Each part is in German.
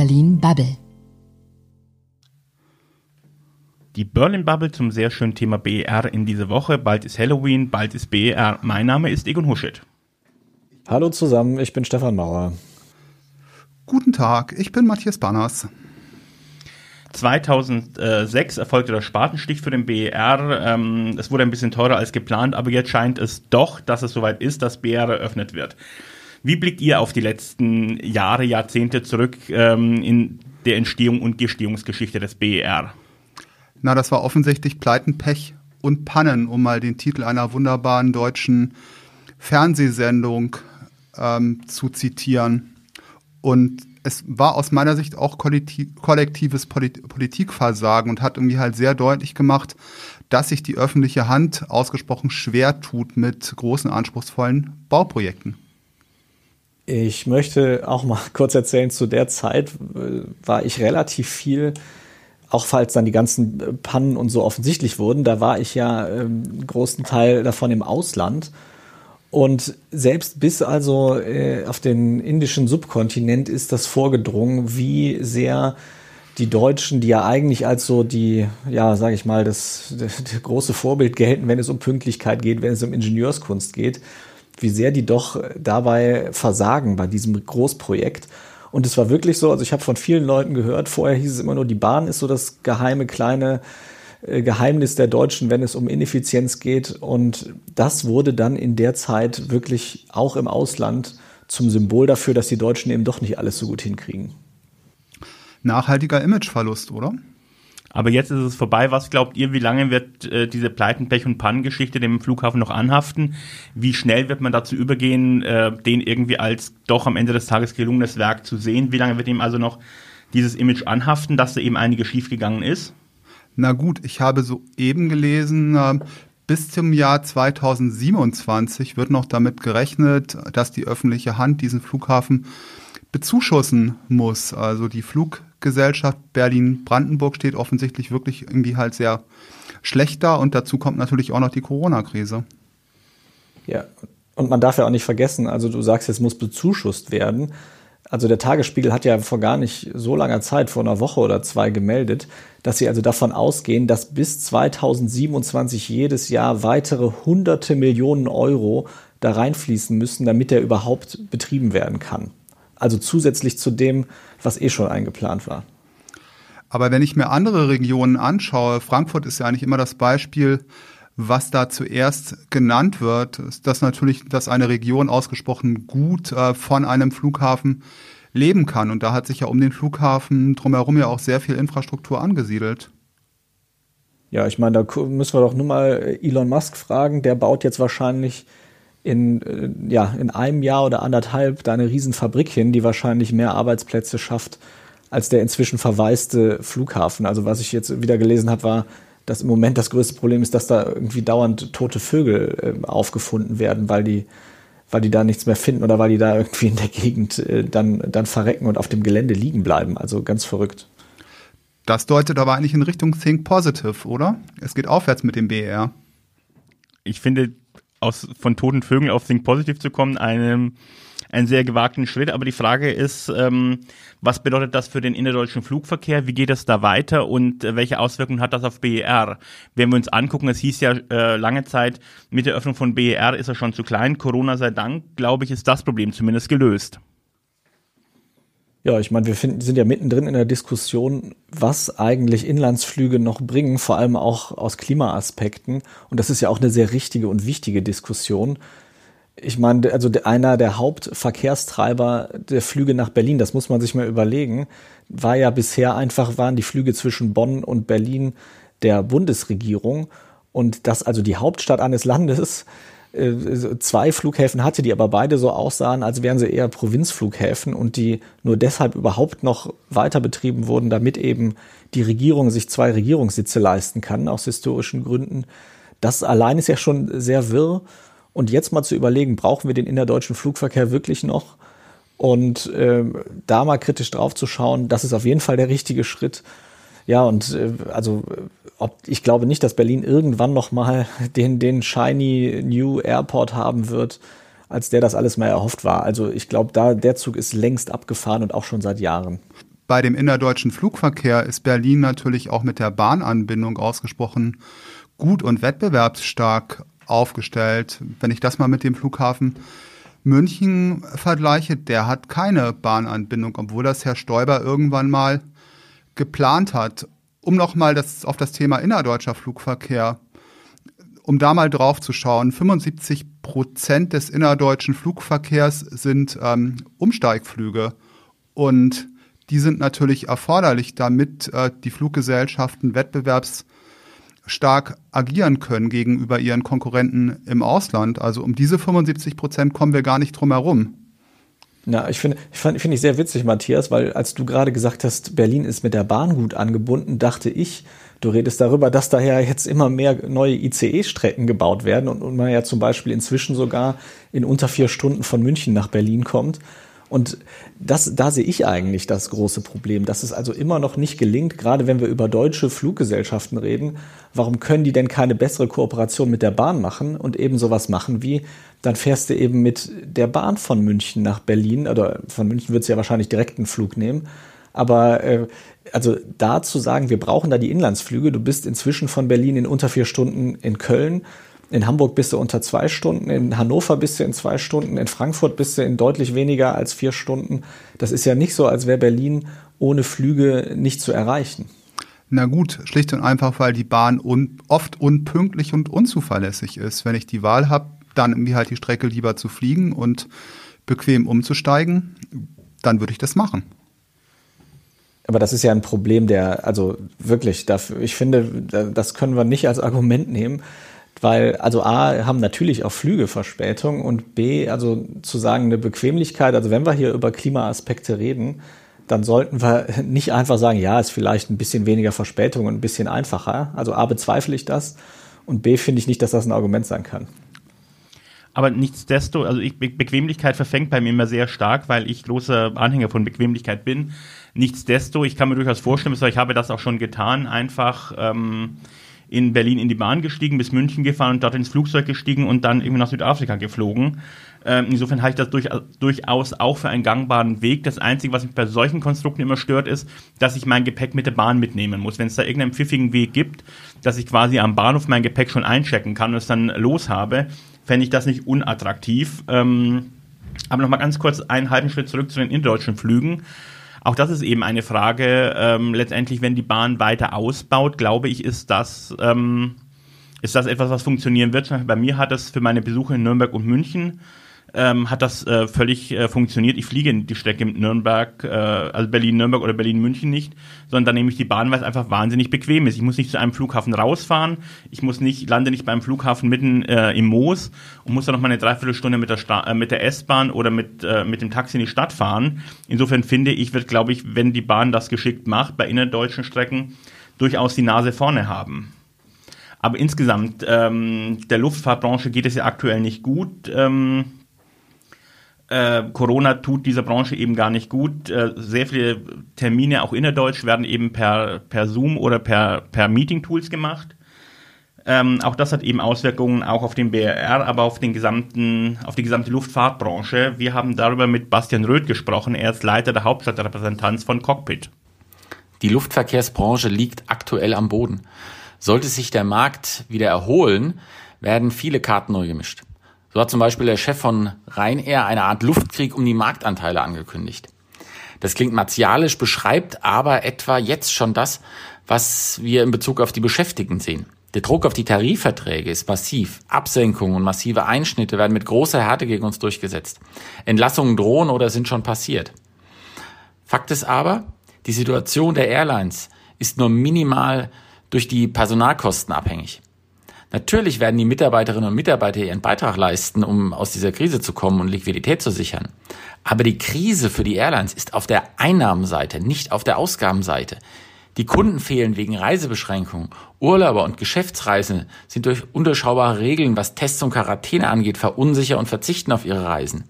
Berlin Bubble. Die Berlin Bubble zum sehr schönen Thema BER in dieser Woche. Bald ist Halloween, bald ist BER. Mein Name ist Egon Huschet. Hallo zusammen, ich bin Stefan Mauer. Guten Tag, ich bin Matthias Banners. 2006 erfolgte der Spatenstich für den BER. Ähm, es wurde ein bisschen teurer als geplant, aber jetzt scheint es doch, dass es soweit ist, dass BER eröffnet wird. Wie blickt ihr auf die letzten Jahre, Jahrzehnte zurück ähm, in der Entstehung und Gestehungsgeschichte des BER? Na, das war offensichtlich Pleiten, Pech und Pannen, um mal den Titel einer wunderbaren deutschen Fernsehsendung ähm, zu zitieren. Und es war aus meiner Sicht auch kollektives Politikversagen und hat irgendwie halt sehr deutlich gemacht, dass sich die öffentliche Hand ausgesprochen schwer tut mit großen, anspruchsvollen Bauprojekten. Ich möchte auch mal kurz erzählen, zu der Zeit äh, war ich relativ viel, auch falls dann die ganzen Pannen und so offensichtlich wurden, da war ich ja ähm, großen Teil davon im Ausland. Und selbst bis also äh, auf den indischen Subkontinent ist das vorgedrungen, wie sehr die Deutschen, die ja eigentlich als so die, ja, sage ich mal, das, das, große Vorbild gelten, wenn es um Pünktlichkeit geht, wenn es um Ingenieurskunst geht, wie sehr die doch dabei versagen bei diesem Großprojekt. Und es war wirklich so, also ich habe von vielen Leuten gehört, vorher hieß es immer nur, die Bahn ist so das geheime kleine äh, Geheimnis der Deutschen, wenn es um Ineffizienz geht. Und das wurde dann in der Zeit wirklich auch im Ausland zum Symbol dafür, dass die Deutschen eben doch nicht alles so gut hinkriegen. Nachhaltiger Imageverlust, oder? Aber jetzt ist es vorbei. Was glaubt ihr, wie lange wird äh, diese Pleiten, Pech und Pannengeschichte dem Flughafen noch anhaften? Wie schnell wird man dazu übergehen, äh, den irgendwie als doch am Ende des Tages gelungenes Werk zu sehen? Wie lange wird ihm also noch dieses Image anhaften, dass da eben einiges schiefgegangen ist? Na gut, ich habe soeben gelesen, äh, bis zum Jahr 2027 wird noch damit gerechnet, dass die öffentliche Hand diesen Flughafen bezuschussen muss. Also die Fluggesellschaft Berlin-Brandenburg steht offensichtlich wirklich irgendwie halt sehr schlecht da und dazu kommt natürlich auch noch die Corona-Krise. Ja, und man darf ja auch nicht vergessen, also du sagst, es muss bezuschusst werden. Also der Tagesspiegel hat ja vor gar nicht so langer Zeit, vor einer Woche oder zwei gemeldet, dass sie also davon ausgehen, dass bis 2027 jedes Jahr weitere hunderte Millionen Euro da reinfließen müssen, damit er überhaupt betrieben werden kann. Also zusätzlich zu dem, was eh schon eingeplant war. Aber wenn ich mir andere Regionen anschaue, Frankfurt ist ja eigentlich immer das Beispiel, was da zuerst genannt wird, ist das natürlich, dass eine Region ausgesprochen gut äh, von einem Flughafen leben kann. Und da hat sich ja um den Flughafen drumherum ja auch sehr viel Infrastruktur angesiedelt. Ja, ich meine, da müssen wir doch nur mal Elon Musk fragen. Der baut jetzt wahrscheinlich in, äh, ja, in einem Jahr oder anderthalb da eine Riesenfabrik hin, die wahrscheinlich mehr Arbeitsplätze schafft als der inzwischen verwaiste Flughafen. Also was ich jetzt wieder gelesen habe, war, dass im Moment das größte Problem ist, dass da irgendwie dauernd tote Vögel äh, aufgefunden werden, weil die weil die da nichts mehr finden oder weil die da irgendwie in der Gegend äh, dann, dann verrecken und auf dem Gelände liegen bleiben. Also ganz verrückt. Das deutet aber eigentlich in Richtung Think Positive, oder? Es geht aufwärts mit dem BER. Ich finde, aus, von toten Vögeln auf Think Positive zu kommen, einem einen sehr gewagten Schritt. Aber die Frage ist, ähm, was bedeutet das für den innerdeutschen Flugverkehr? Wie geht es da weiter und äh, welche Auswirkungen hat das auf BER? Wenn wir uns angucken, es hieß ja äh, lange Zeit, mit der Öffnung von BER ist er schon zu klein. Corona sei Dank, glaube ich, ist das Problem zumindest gelöst. Ja, ich meine, wir finden, sind ja mittendrin in der Diskussion, was eigentlich Inlandsflüge noch bringen, vor allem auch aus Klimaaspekten. Und das ist ja auch eine sehr richtige und wichtige Diskussion ich meine, also einer der Hauptverkehrstreiber der Flüge nach Berlin, das muss man sich mal überlegen, war ja bisher einfach, waren die Flüge zwischen Bonn und Berlin der Bundesregierung und dass also die Hauptstadt eines Landes zwei Flughäfen hatte, die aber beide so aussahen, als wären sie eher Provinzflughäfen und die nur deshalb überhaupt noch weiter betrieben wurden, damit eben die Regierung sich zwei Regierungssitze leisten kann, aus historischen Gründen. Das allein ist ja schon sehr wirr und jetzt mal zu überlegen, brauchen wir den innerdeutschen Flugverkehr wirklich noch? Und äh, da mal kritisch drauf zu schauen, das ist auf jeden Fall der richtige Schritt. Ja, und äh, also ob, ich glaube nicht, dass Berlin irgendwann noch mal den, den shiny New Airport haben wird, als der das alles mal erhofft war. Also ich glaube, da der Zug ist längst abgefahren und auch schon seit Jahren. bei dem innerdeutschen Flugverkehr ist Berlin natürlich auch mit der Bahnanbindung ausgesprochen gut und wettbewerbsstark aufgestellt. Wenn ich das mal mit dem Flughafen München vergleiche, der hat keine Bahnanbindung, obwohl das Herr Stoiber irgendwann mal geplant hat. Um nochmal das, auf das Thema innerdeutscher Flugverkehr, um da mal drauf zu schauen, 75 Prozent des innerdeutschen Flugverkehrs sind ähm, Umsteigflüge und die sind natürlich erforderlich, damit äh, die Fluggesellschaften wettbewerbs stark agieren können gegenüber ihren Konkurrenten im Ausland. Also um diese 75 Prozent kommen wir gar nicht drum herum. Ja, ich finde, ich finde find ich sehr witzig, Matthias, weil als du gerade gesagt hast, Berlin ist mit der Bahn gut angebunden, dachte ich, du redest darüber, dass daher jetzt immer mehr neue ICE-Strecken gebaut werden und, und man ja zum Beispiel inzwischen sogar in unter vier Stunden von München nach Berlin kommt. Und das, da sehe ich eigentlich das große Problem, dass es also immer noch nicht gelingt, gerade wenn wir über deutsche Fluggesellschaften reden, warum können die denn keine bessere Kooperation mit der Bahn machen und eben sowas machen wie, dann fährst du eben mit der Bahn von München nach Berlin, oder von München wird es ja wahrscheinlich direkt einen Flug nehmen, aber äh, also da zu sagen, wir brauchen da die Inlandsflüge, du bist inzwischen von Berlin in unter vier Stunden in Köln, in Hamburg bist du unter zwei Stunden, in Hannover bist du in zwei Stunden, in Frankfurt bist du in deutlich weniger als vier Stunden. Das ist ja nicht so, als wäre Berlin ohne Flüge nicht zu erreichen. Na gut, schlicht und einfach, weil die Bahn un oft unpünktlich und unzuverlässig ist. Wenn ich die Wahl habe, dann irgendwie halt die Strecke lieber zu fliegen und bequem umzusteigen, dann würde ich das machen. Aber das ist ja ein Problem, der, also wirklich, dafür, ich finde, das können wir nicht als Argument nehmen, weil, also A, haben natürlich auch Flüge Verspätung und B, also zu sagen, eine Bequemlichkeit, also wenn wir hier über Klimaaspekte reden, dann sollten wir nicht einfach sagen, ja, ist vielleicht ein bisschen weniger Verspätung und ein bisschen einfacher. Also A, bezweifle ich das und B, finde ich nicht, dass das ein Argument sein kann. Aber nichtsdestotrotz, also ich, Be Bequemlichkeit verfängt bei mir immer sehr stark, weil ich großer Anhänger von Bequemlichkeit bin. Nichtsdestotrotz, ich kann mir durchaus vorstellen, ich habe das auch schon getan, einfach ähm, in Berlin in die Bahn gestiegen, bis München gefahren und dort ins Flugzeug gestiegen und dann irgendwie nach Südafrika geflogen. Ähm, insofern halte ich das durch, durchaus auch für einen gangbaren Weg. Das Einzige, was mich bei solchen Konstrukten immer stört, ist, dass ich mein Gepäck mit der Bahn mitnehmen muss. Wenn es da irgendeinen pfiffigen Weg gibt, dass ich quasi am Bahnhof mein Gepäck schon einchecken kann und es dann los habe, fände ich das nicht unattraktiv. Ähm, aber nochmal ganz kurz einen halben Schritt zurück zu den innerdeutschen Flügen. Auch das ist eben eine Frage. Ähm, letztendlich, wenn die Bahn weiter ausbaut, glaube ich, ist das, ähm, ist das etwas, was funktionieren wird. Bei mir hat es für meine Besuche in Nürnberg und München ähm, hat das äh, völlig äh, funktioniert. Ich fliege die Strecke mit Nürnberg, äh, also Berlin-Nürnberg oder Berlin-München nicht, sondern da nehme ich die Bahn, weil es einfach wahnsinnig bequem ist. Ich muss nicht zu einem Flughafen rausfahren, ich muss nicht, lande nicht beim Flughafen mitten äh, im Moos und muss dann noch mal eine Dreiviertelstunde mit der, äh, der S-Bahn oder mit, äh, mit dem Taxi in die Stadt fahren. Insofern finde ich, wird, glaube ich, wenn die Bahn das geschickt macht, bei innerdeutschen Strecken durchaus die Nase vorne haben. Aber insgesamt, ähm, der Luftfahrtbranche geht es ja aktuell nicht gut. Ähm, äh, Corona tut dieser Branche eben gar nicht gut. Äh, sehr viele Termine, auch innerdeutsch, werden eben per, per Zoom oder per, per Meeting-Tools gemacht. Ähm, auch das hat eben Auswirkungen auch auf den BRR, aber auf den gesamten, auf die gesamte Luftfahrtbranche. Wir haben darüber mit Bastian Röth gesprochen. Er ist Leiter der Hauptstadtrepräsentanz von Cockpit. Die Luftverkehrsbranche liegt aktuell am Boden. Sollte sich der Markt wieder erholen, werden viele Karten neu gemischt. So hat zum Beispiel der Chef von Ryanair eine Art Luftkrieg um die Marktanteile angekündigt. Das klingt martialisch, beschreibt aber etwa jetzt schon das, was wir in Bezug auf die Beschäftigten sehen. Der Druck auf die Tarifverträge ist massiv. Absenkungen und massive Einschnitte werden mit großer Härte gegen uns durchgesetzt. Entlassungen drohen oder sind schon passiert. Fakt ist aber, die Situation der Airlines ist nur minimal durch die Personalkosten abhängig. Natürlich werden die Mitarbeiterinnen und Mitarbeiter ihren Beitrag leisten, um aus dieser Krise zu kommen und Liquidität zu sichern. Aber die Krise für die Airlines ist auf der Einnahmenseite, nicht auf der Ausgabenseite. Die Kunden fehlen wegen Reisebeschränkungen. Urlauber und Geschäftsreisende sind durch unterschaubare Regeln, was Tests und Quarantäne angeht, verunsichert und verzichten auf ihre Reisen.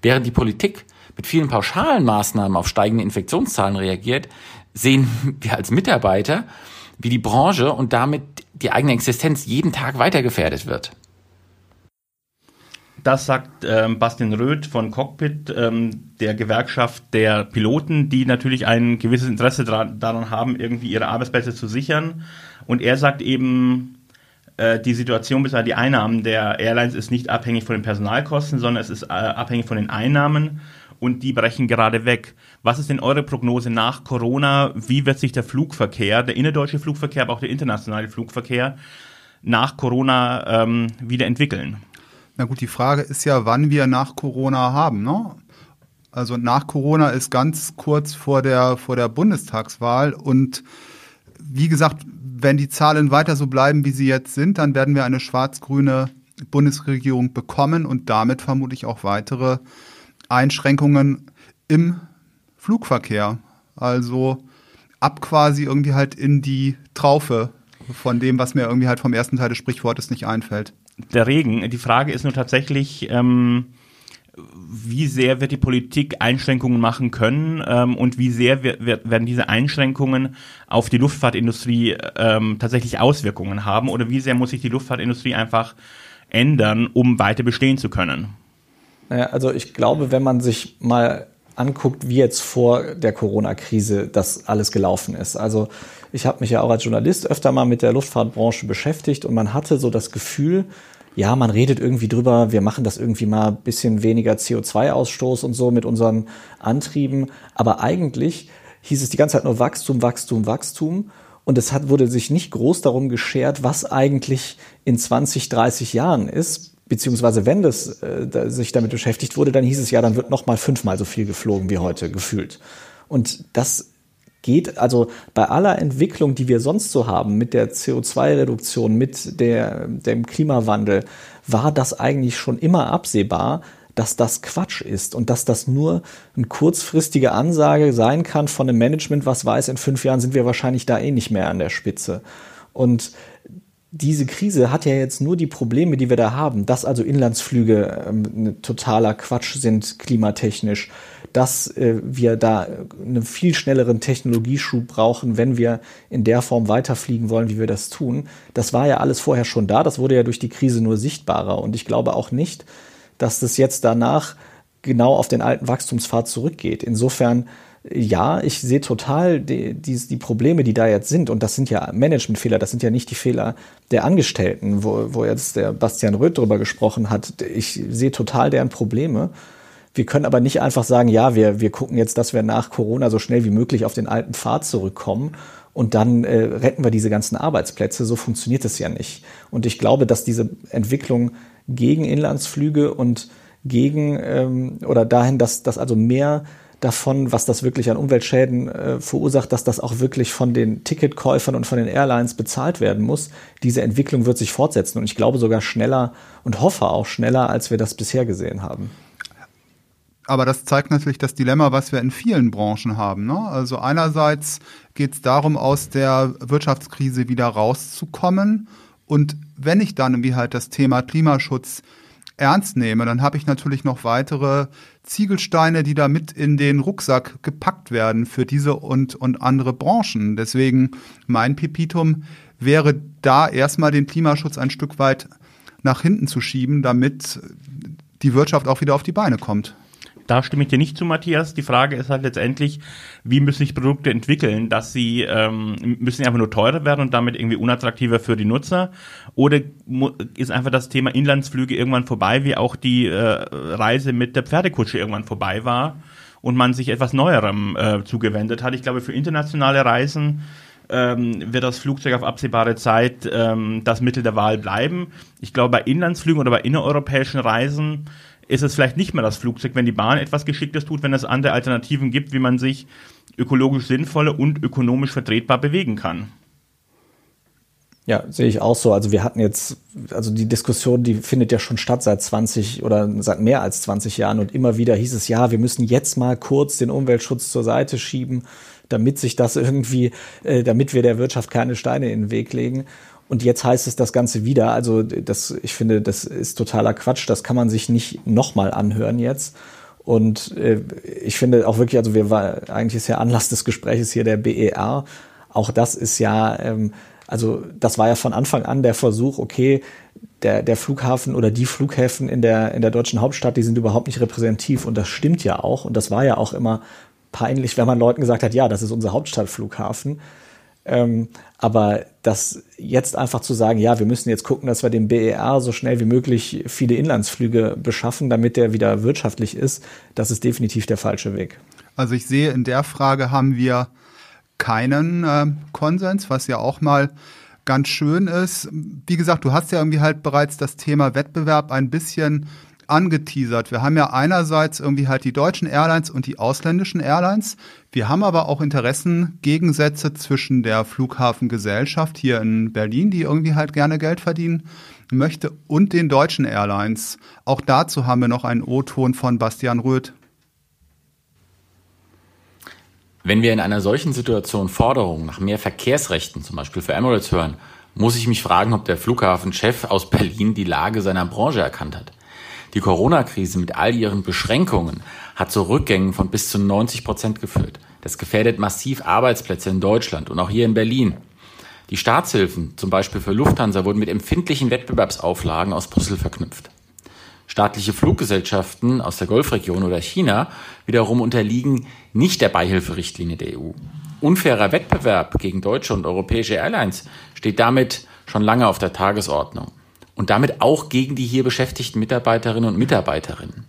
Während die Politik mit vielen pauschalen Maßnahmen auf steigende Infektionszahlen reagiert, sehen wir als Mitarbeiter, wie die Branche und damit die eigene Existenz jeden Tag weiter gefährdet wird. Das sagt ähm, Bastian Röth von Cockpit, ähm, der Gewerkschaft der Piloten, die natürlich ein gewisses Interesse daran haben, irgendwie ihre Arbeitsplätze zu sichern. Und er sagt eben, die Situation bzw. die Einnahmen der Airlines ist nicht abhängig von den Personalkosten, sondern es ist äh, abhängig von den Einnahmen und die brechen gerade weg. Was ist denn eure Prognose nach Corona? Wie wird sich der Flugverkehr, der innerdeutsche Flugverkehr, aber auch der internationale Flugverkehr nach Corona ähm, wieder entwickeln? Na gut, die Frage ist ja, wann wir nach Corona haben. Ne? Also nach Corona ist ganz kurz vor der, vor der Bundestagswahl und wie gesagt, wenn die Zahlen weiter so bleiben, wie sie jetzt sind, dann werden wir eine schwarz-grüne Bundesregierung bekommen und damit vermutlich auch weitere Einschränkungen im Flugverkehr. Also ab quasi irgendwie halt in die Traufe von dem, was mir irgendwie halt vom ersten Teil des Sprichwortes nicht einfällt. Der Regen. Die Frage ist nur tatsächlich, ähm, wie sehr wird die Politik Einschränkungen machen können ähm, und wie sehr wird, werden diese Einschränkungen auf die Luftfahrtindustrie ähm, tatsächlich Auswirkungen haben oder wie sehr muss sich die Luftfahrtindustrie einfach ändern, um weiter bestehen zu können? Naja, also ich glaube, wenn man sich mal anguckt, wie jetzt vor der Corona-Krise das alles gelaufen ist. Also ich habe mich ja auch als Journalist öfter mal mit der Luftfahrtbranche beschäftigt und man hatte so das Gefühl, ja, man redet irgendwie drüber, wir machen das irgendwie mal ein bisschen weniger CO2-Ausstoß und so mit unseren Antrieben. Aber eigentlich hieß es die ganze Zeit nur Wachstum, Wachstum, Wachstum. Und es hat, wurde sich nicht groß darum geschert, was eigentlich in 20, 30 Jahren ist. Beziehungsweise wenn das äh, da, sich damit beschäftigt wurde, dann hieß es ja, dann wird noch mal fünfmal so viel geflogen wie heute gefühlt. Und das geht, also bei aller Entwicklung, die wir sonst so haben, mit der CO2-Reduktion, mit der, dem Klimawandel, war das eigentlich schon immer absehbar, dass das Quatsch ist und dass das nur eine kurzfristige Ansage sein kann von einem Management, was weiß, in fünf Jahren sind wir wahrscheinlich da eh nicht mehr an der Spitze. Und diese Krise hat ja jetzt nur die Probleme, die wir da haben, dass also Inlandsflüge ähm, totaler Quatsch sind klimatechnisch, dass äh, wir da einen viel schnelleren Technologieschub brauchen, wenn wir in der Form weiterfliegen wollen, wie wir das tun. Das war ja alles vorher schon da, das wurde ja durch die Krise nur sichtbarer und ich glaube auch nicht, dass das jetzt danach genau auf den alten Wachstumspfad zurückgeht. Insofern ja, ich sehe total die, die, die Probleme, die da jetzt sind. Und das sind ja Managementfehler, das sind ja nicht die Fehler der Angestellten, wo, wo jetzt der Bastian Röth drüber gesprochen hat. Ich sehe total deren Probleme. Wir können aber nicht einfach sagen, ja, wir, wir gucken jetzt, dass wir nach Corona so schnell wie möglich auf den alten Pfad zurückkommen und dann äh, retten wir diese ganzen Arbeitsplätze. So funktioniert es ja nicht. Und ich glaube, dass diese Entwicklung gegen Inlandsflüge und gegen ähm, oder dahin, dass, dass also mehr davon, was das wirklich an Umweltschäden äh, verursacht, dass das auch wirklich von den Ticketkäufern und von den Airlines bezahlt werden muss. Diese Entwicklung wird sich fortsetzen und ich glaube sogar schneller und hoffe auch schneller, als wir das bisher gesehen haben. Aber das zeigt natürlich das Dilemma, was wir in vielen Branchen haben. Ne? Also einerseits geht es darum, aus der Wirtschaftskrise wieder rauszukommen. Und wenn ich dann wie halt das Thema Klimaschutz ernst nehme, dann habe ich natürlich noch weitere Ziegelsteine, die da mit in den Rucksack gepackt werden für diese und, und andere Branchen. Deswegen mein Pipitum wäre da erstmal den Klimaschutz ein Stück weit nach hinten zu schieben, damit die Wirtschaft auch wieder auf die Beine kommt. Da stimme ich dir nicht zu, Matthias. Die Frage ist halt letztendlich, wie müssen sich Produkte entwickeln, dass sie ähm, müssen einfach nur teurer werden und damit irgendwie unattraktiver für die Nutzer? Oder ist einfach das Thema Inlandsflüge irgendwann vorbei, wie auch die äh, Reise mit der Pferdekutsche irgendwann vorbei war und man sich etwas Neuerem äh, zugewendet hat? Ich glaube, für internationale Reisen ähm, wird das Flugzeug auf absehbare Zeit ähm, das Mittel der Wahl bleiben. Ich glaube, bei Inlandsflügen oder bei innereuropäischen Reisen ist es vielleicht nicht mehr das Flugzeug, wenn die Bahn etwas Geschicktes tut, wenn es andere Alternativen gibt, wie man sich ökologisch sinnvoller und ökonomisch vertretbar bewegen kann. Ja, sehe ich auch so. Also wir hatten jetzt, also die Diskussion, die findet ja schon statt seit 20 oder seit mehr als 20 Jahren und immer wieder hieß es, ja, wir müssen jetzt mal kurz den Umweltschutz zur Seite schieben, damit sich das irgendwie, äh, damit wir der Wirtschaft keine Steine in den Weg legen. Und jetzt heißt es das Ganze wieder. Also das, ich finde, das ist totaler Quatsch. Das kann man sich nicht nochmal anhören jetzt. Und äh, ich finde auch wirklich, also wir war eigentlich ist ja Anlass des Gesprächs hier der BER. auch das ist ja, ähm, also das war ja von Anfang an der Versuch, okay, der, der Flughafen oder die Flughäfen in der, in der deutschen Hauptstadt, die sind überhaupt nicht repräsentativ und das stimmt ja auch und das war ja auch immer peinlich, wenn man Leuten gesagt hat, ja, das ist unser Hauptstadtflughafen. Ähm, aber das jetzt einfach zu sagen, ja, wir müssen jetzt gucken, dass wir dem BER so schnell wie möglich viele Inlandsflüge beschaffen, damit der wieder wirtschaftlich ist, das ist definitiv der falsche Weg. Also ich sehe, in der Frage haben wir keinen äh, Konsens, was ja auch mal ganz schön ist. Wie gesagt, du hast ja irgendwie halt bereits das Thema Wettbewerb ein bisschen angeteasert. Wir haben ja einerseits irgendwie halt die deutschen Airlines und die ausländischen Airlines. Wir haben aber auch Interessengegensätze zwischen der Flughafengesellschaft hier in Berlin, die irgendwie halt gerne Geld verdienen möchte, und den deutschen Airlines. Auch dazu haben wir noch einen O-Ton von Bastian Röth. Wenn wir in einer solchen Situation Forderungen nach mehr Verkehrsrechten, zum Beispiel für Emirates, hören, muss ich mich fragen, ob der Flughafenchef aus Berlin die Lage seiner Branche erkannt hat. Die Corona-Krise mit all ihren Beschränkungen hat zu Rückgängen von bis zu 90 Prozent geführt. Das gefährdet massiv Arbeitsplätze in Deutschland und auch hier in Berlin. Die Staatshilfen, zum Beispiel für Lufthansa, wurden mit empfindlichen Wettbewerbsauflagen aus Brüssel verknüpft. Staatliche Fluggesellschaften aus der Golfregion oder China wiederum unterliegen nicht der Beihilferichtlinie der EU. Unfairer Wettbewerb gegen deutsche und europäische Airlines steht damit schon lange auf der Tagesordnung und damit auch gegen die hier beschäftigten Mitarbeiterinnen und Mitarbeiterinnen.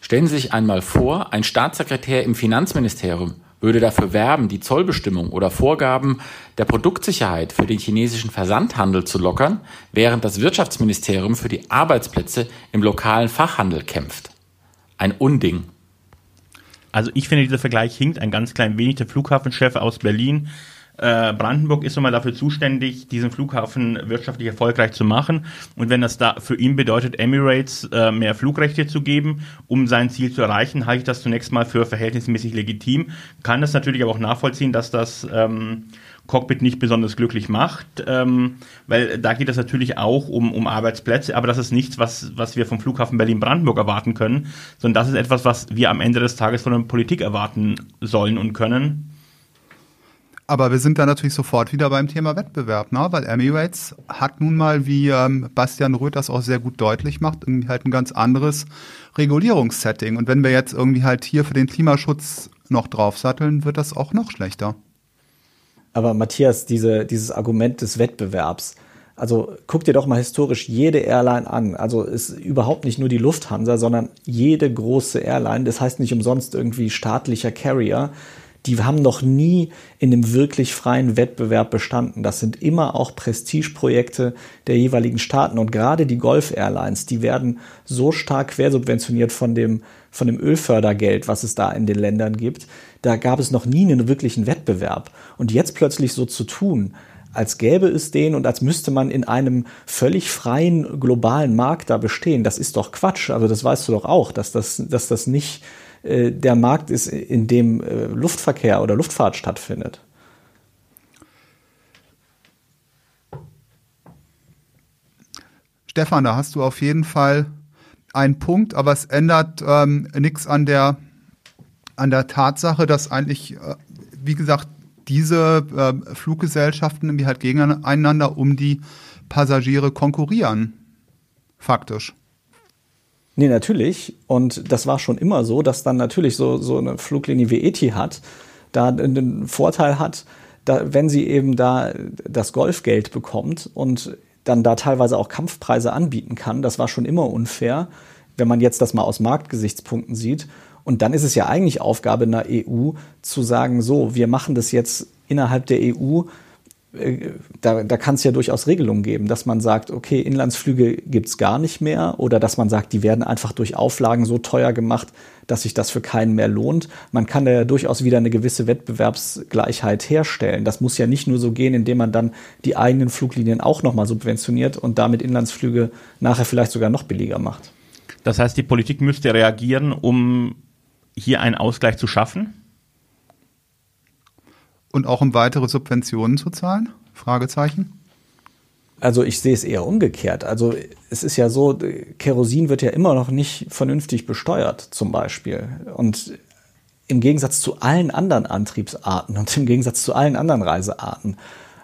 Stellen Sie sich einmal vor, ein Staatssekretär im Finanzministerium würde dafür werben, die Zollbestimmung oder Vorgaben der Produktsicherheit für den chinesischen Versandhandel zu lockern, während das Wirtschaftsministerium für die Arbeitsplätze im lokalen Fachhandel kämpft. Ein Unding. Also ich finde, dieser Vergleich hinkt ein ganz klein wenig. Der Flughafenchef aus Berlin Brandenburg ist nochmal dafür zuständig, diesen Flughafen wirtschaftlich erfolgreich zu machen. Und wenn das da für ihn bedeutet, Emirates äh, mehr Flugrechte zu geben, um sein Ziel zu erreichen, halte ich das zunächst mal für verhältnismäßig legitim. Kann das natürlich aber auch nachvollziehen, dass das ähm, Cockpit nicht besonders glücklich macht, ähm, weil da geht es natürlich auch um, um Arbeitsplätze, aber das ist nichts, was, was wir vom Flughafen Berlin-Brandenburg erwarten können, sondern das ist etwas, was wir am Ende des Tages von der Politik erwarten sollen und können. Aber wir sind da natürlich sofort wieder beim Thema Wettbewerb, ne? weil Emirates hat nun mal, wie ähm, Bastian Röth das auch sehr gut deutlich macht, irgendwie halt ein ganz anderes Regulierungssetting. Und wenn wir jetzt irgendwie halt hier für den Klimaschutz noch draufsatteln, wird das auch noch schlechter. Aber Matthias, diese, dieses Argument des Wettbewerbs, also guck dir doch mal historisch jede Airline an. Also ist überhaupt nicht nur die Lufthansa, sondern jede große Airline. Das heißt nicht umsonst irgendwie staatlicher Carrier die haben noch nie in einem wirklich freien Wettbewerb bestanden. Das sind immer auch Prestigeprojekte der jeweiligen Staaten. Und gerade die Golf Airlines, die werden so stark quersubventioniert von dem, von dem Ölfördergeld, was es da in den Ländern gibt. Da gab es noch nie einen wirklichen Wettbewerb. Und jetzt plötzlich so zu tun, als gäbe es den und als müsste man in einem völlig freien globalen Markt da bestehen. Das ist doch Quatsch. Also das weißt du doch auch, dass das, dass das nicht der Markt ist, in dem äh, Luftverkehr oder Luftfahrt stattfindet. Stefan, da hast du auf jeden Fall einen Punkt, aber es ändert ähm, nichts an der, an der Tatsache, dass eigentlich, äh, wie gesagt, diese äh, Fluggesellschaften irgendwie halt gegeneinander um die Passagiere konkurrieren. Faktisch. Nee, natürlich. Und das war schon immer so, dass dann natürlich so, so eine Fluglinie wie Etihad da einen Vorteil hat, da, wenn sie eben da das Golfgeld bekommt und dann da teilweise auch Kampfpreise anbieten kann. Das war schon immer unfair, wenn man jetzt das mal aus Marktgesichtspunkten sieht. Und dann ist es ja eigentlich Aufgabe in der EU zu sagen, so, wir machen das jetzt innerhalb der EU da, da kann es ja durchaus Regelungen geben, dass man sagt, okay, Inlandsflüge gibt es gar nicht mehr oder dass man sagt, die werden einfach durch Auflagen so teuer gemacht, dass sich das für keinen mehr lohnt. Man kann da ja durchaus wieder eine gewisse Wettbewerbsgleichheit herstellen. Das muss ja nicht nur so gehen, indem man dann die eigenen Fluglinien auch nochmal subventioniert und damit Inlandsflüge nachher vielleicht sogar noch billiger macht. Das heißt, die Politik müsste reagieren, um hier einen Ausgleich zu schaffen? Und auch um weitere Subventionen zu zahlen? Fragezeichen. Also ich sehe es eher umgekehrt. Also es ist ja so, Kerosin wird ja immer noch nicht vernünftig besteuert zum Beispiel. Und im Gegensatz zu allen anderen Antriebsarten und im Gegensatz zu allen anderen Reisearten.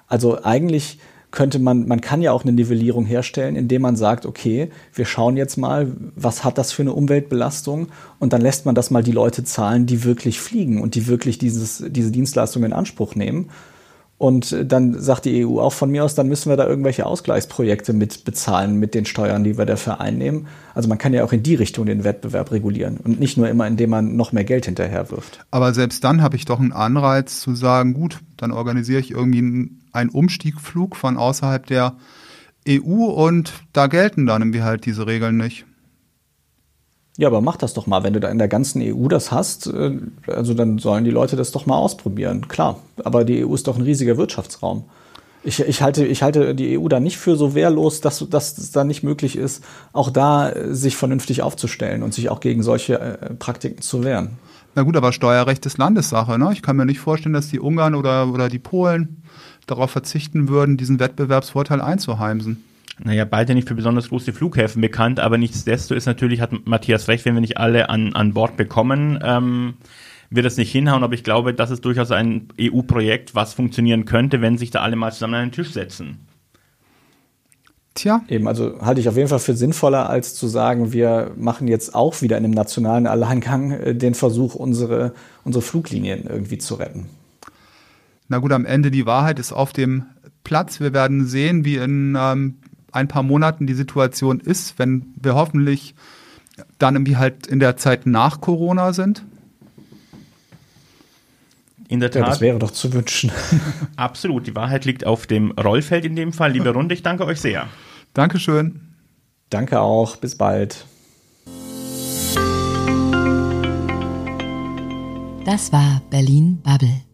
Also eigentlich könnte man, man kann ja auch eine Nivellierung herstellen, indem man sagt, okay, wir schauen jetzt mal, was hat das für eine Umweltbelastung und dann lässt man das mal die Leute zahlen, die wirklich fliegen und die wirklich dieses, diese Dienstleistung in Anspruch nehmen. Und dann sagt die EU auch von mir aus, dann müssen wir da irgendwelche Ausgleichsprojekte mit bezahlen mit den Steuern, die wir dafür einnehmen. Also man kann ja auch in die Richtung den Wettbewerb regulieren und nicht nur immer, indem man noch mehr Geld hinterher wirft. Aber selbst dann habe ich doch einen Anreiz zu sagen, gut, dann organisiere ich irgendwie einen Umstiegflug von außerhalb der EU und da gelten dann irgendwie halt diese Regeln nicht. Ja, aber mach das doch mal, wenn du da in der ganzen EU das hast, äh, also dann sollen die Leute das doch mal ausprobieren. Klar, aber die EU ist doch ein riesiger Wirtschaftsraum. Ich, ich, halte, ich halte die EU da nicht für so wehrlos, dass, dass es da nicht möglich ist, auch da äh, sich vernünftig aufzustellen und sich auch gegen solche äh, Praktiken zu wehren. Na gut, aber Steuerrecht ist Landessache. Ne? Ich kann mir nicht vorstellen, dass die Ungarn oder, oder die Polen darauf verzichten würden, diesen Wettbewerbsvorteil einzuheimsen naja, beide nicht für besonders große Flughäfen bekannt, aber nichtsdestotrotz ist natürlich, hat Matthias recht, wenn wir nicht alle an, an Bord bekommen, ähm, wird das nicht hinhauen, aber ich glaube, das ist durchaus ein EU-Projekt, was funktionieren könnte, wenn sich da alle mal zusammen an den Tisch setzen. Tja. Eben, also halte ich auf jeden Fall für sinnvoller, als zu sagen, wir machen jetzt auch wieder in einem nationalen Alleingang äh, den Versuch, unsere, unsere Fluglinien irgendwie zu retten. Na gut, am Ende die Wahrheit ist auf dem Platz. Wir werden sehen, wie in ähm, ein paar Monaten die Situation ist, wenn wir hoffentlich dann irgendwie halt in der Zeit nach Corona sind? In der Tat. Ja, das wäre doch zu wünschen. Absolut. Die Wahrheit liegt auf dem Rollfeld in dem Fall. Liebe Runde, ich danke euch sehr. Dankeschön. Danke auch. Bis bald. Das war Berlin Bubble.